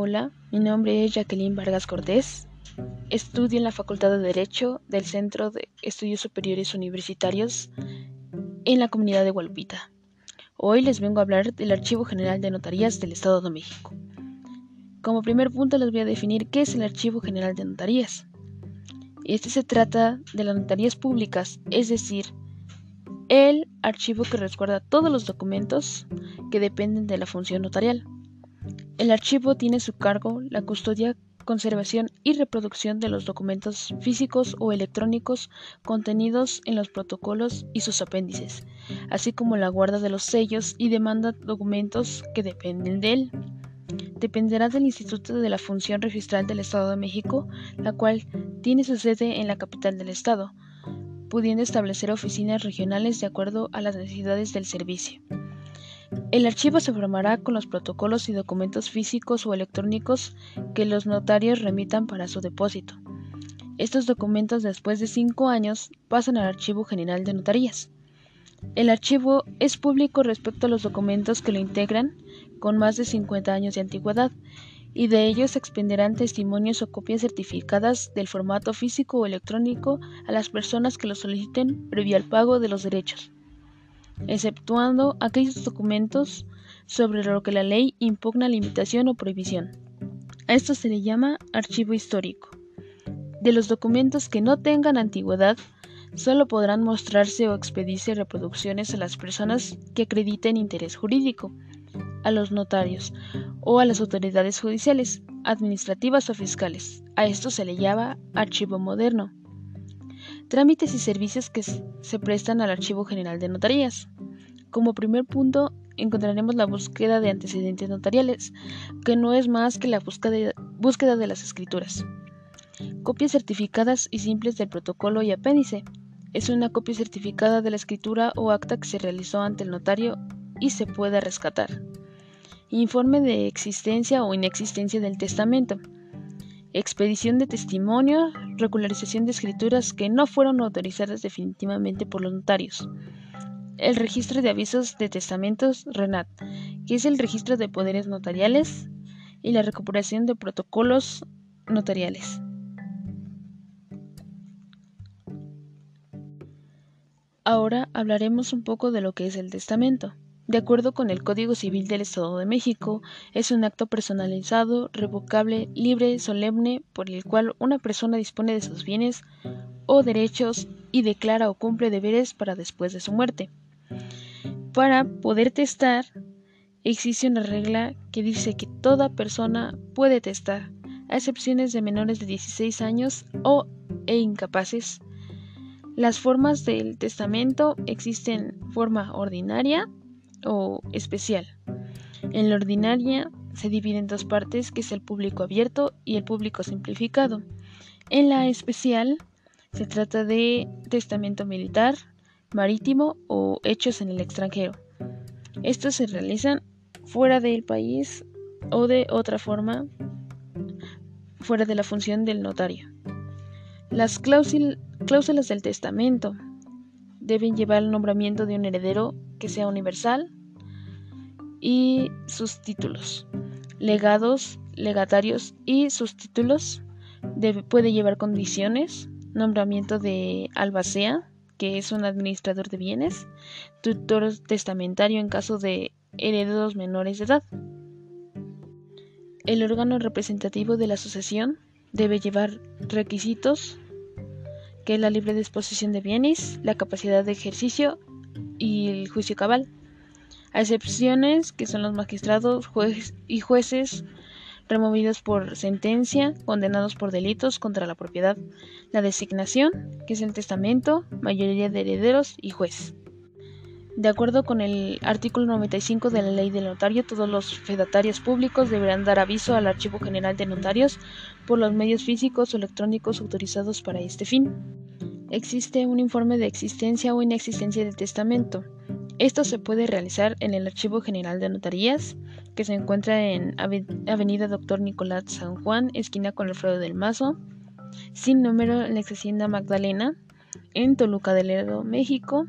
Hola, mi nombre es Jacqueline Vargas Cortés. Estudio en la Facultad de Derecho del Centro de Estudios Superiores Universitarios en la comunidad de Gualpita. Hoy les vengo a hablar del Archivo General de Notarías del Estado de México. Como primer punto les voy a definir qué es el Archivo General de Notarías. Este se trata de las notarías públicas, es decir, el archivo que resguarda todos los documentos que dependen de la función notarial. El archivo tiene a su cargo la custodia, conservación y reproducción de los documentos físicos o electrónicos contenidos en los protocolos y sus apéndices, así como la guarda de los sellos y demanda documentos que dependen de él. Dependerá del Instituto de la Función Registral del Estado de México, la cual tiene su sede en la capital del Estado, pudiendo establecer oficinas regionales de acuerdo a las necesidades del servicio. El archivo se formará con los protocolos y documentos físicos o electrónicos que los notarios remitan para su depósito. Estos documentos después de cinco años pasan al Archivo General de Notarías. El archivo es público respecto a los documentos que lo integran con más de 50 años de antigüedad y de ellos se expenderán testimonios o copias certificadas del formato físico o electrónico a las personas que lo soliciten previo al pago de los derechos exceptuando aquellos documentos sobre lo que la ley impugna limitación o prohibición. A esto se le llama archivo histórico. De los documentos que no tengan antigüedad, solo podrán mostrarse o expedirse reproducciones a las personas que acrediten interés jurídico, a los notarios o a las autoridades judiciales, administrativas o fiscales. A esto se le llama archivo moderno. Trámites y servicios que se prestan al Archivo General de Notarías. Como primer punto, encontraremos la búsqueda de antecedentes notariales, que no es más que la búsqueda de las escrituras. Copias certificadas y simples del protocolo y apéndice. Es una copia certificada de la escritura o acta que se realizó ante el notario y se puede rescatar. Informe de existencia o inexistencia del testamento expedición de testimonio, regularización de escrituras que no fueron autorizadas definitivamente por los notarios. El registro de avisos de testamentos RENAT, que es el registro de poderes notariales, y la recuperación de protocolos notariales. Ahora hablaremos un poco de lo que es el testamento. De acuerdo con el Código Civil del Estado de México, es un acto personalizado, revocable, libre, solemne, por el cual una persona dispone de sus bienes o derechos y declara o cumple deberes para después de su muerte. Para poder testar, existe una regla que dice que toda persona puede testar, a excepciones de menores de 16 años o e incapaces. Las formas del testamento existen forma ordinaria, o especial. En la ordinaria se divide en dos partes, que es el público abierto y el público simplificado. En la especial se trata de testamento militar, marítimo o hechos en el extranjero. Estos se realizan fuera del país o de otra forma fuera de la función del notario. Las cláusulas del testamento deben llevar el nombramiento de un heredero que sea universal y sus títulos. Legados, legatarios y sus títulos puede llevar condiciones, nombramiento de albacea, que es un administrador de bienes, tutor testamentario en caso de herederos menores de edad. El órgano representativo de la asociación debe llevar requisitos que es la libre disposición de bienes, la capacidad de ejercicio y el juicio cabal. A excepciones que son los magistrados jueces y jueces removidos por sentencia, condenados por delitos contra la propiedad, la designación, que es el testamento, mayoría de herederos y juez. De acuerdo con el artículo 95 de la Ley del Notario, todos los fedatarios públicos deberán dar aviso al Archivo General de Notarios por los medios físicos o electrónicos autorizados para este fin. Existe un informe de existencia o inexistencia del testamento. Esto se puede realizar en el Archivo General de Notarías, que se encuentra en Avenida Doctor Nicolás San Juan, esquina con Alfredo del Mazo, sin número en la ex Hacienda Magdalena, en Toluca del Lerdo, México,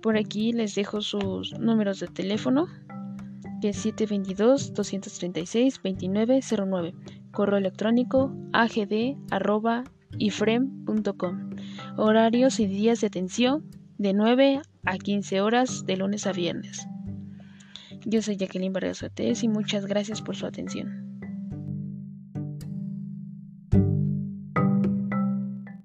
por aquí les dejo sus números de teléfono que es 722-236-2909. Correo electrónico agd.ifrem.com. Horarios y días de atención de 9 a 15 horas de lunes a viernes. Yo soy Jacqueline Vargas Ortiz y muchas gracias por su atención.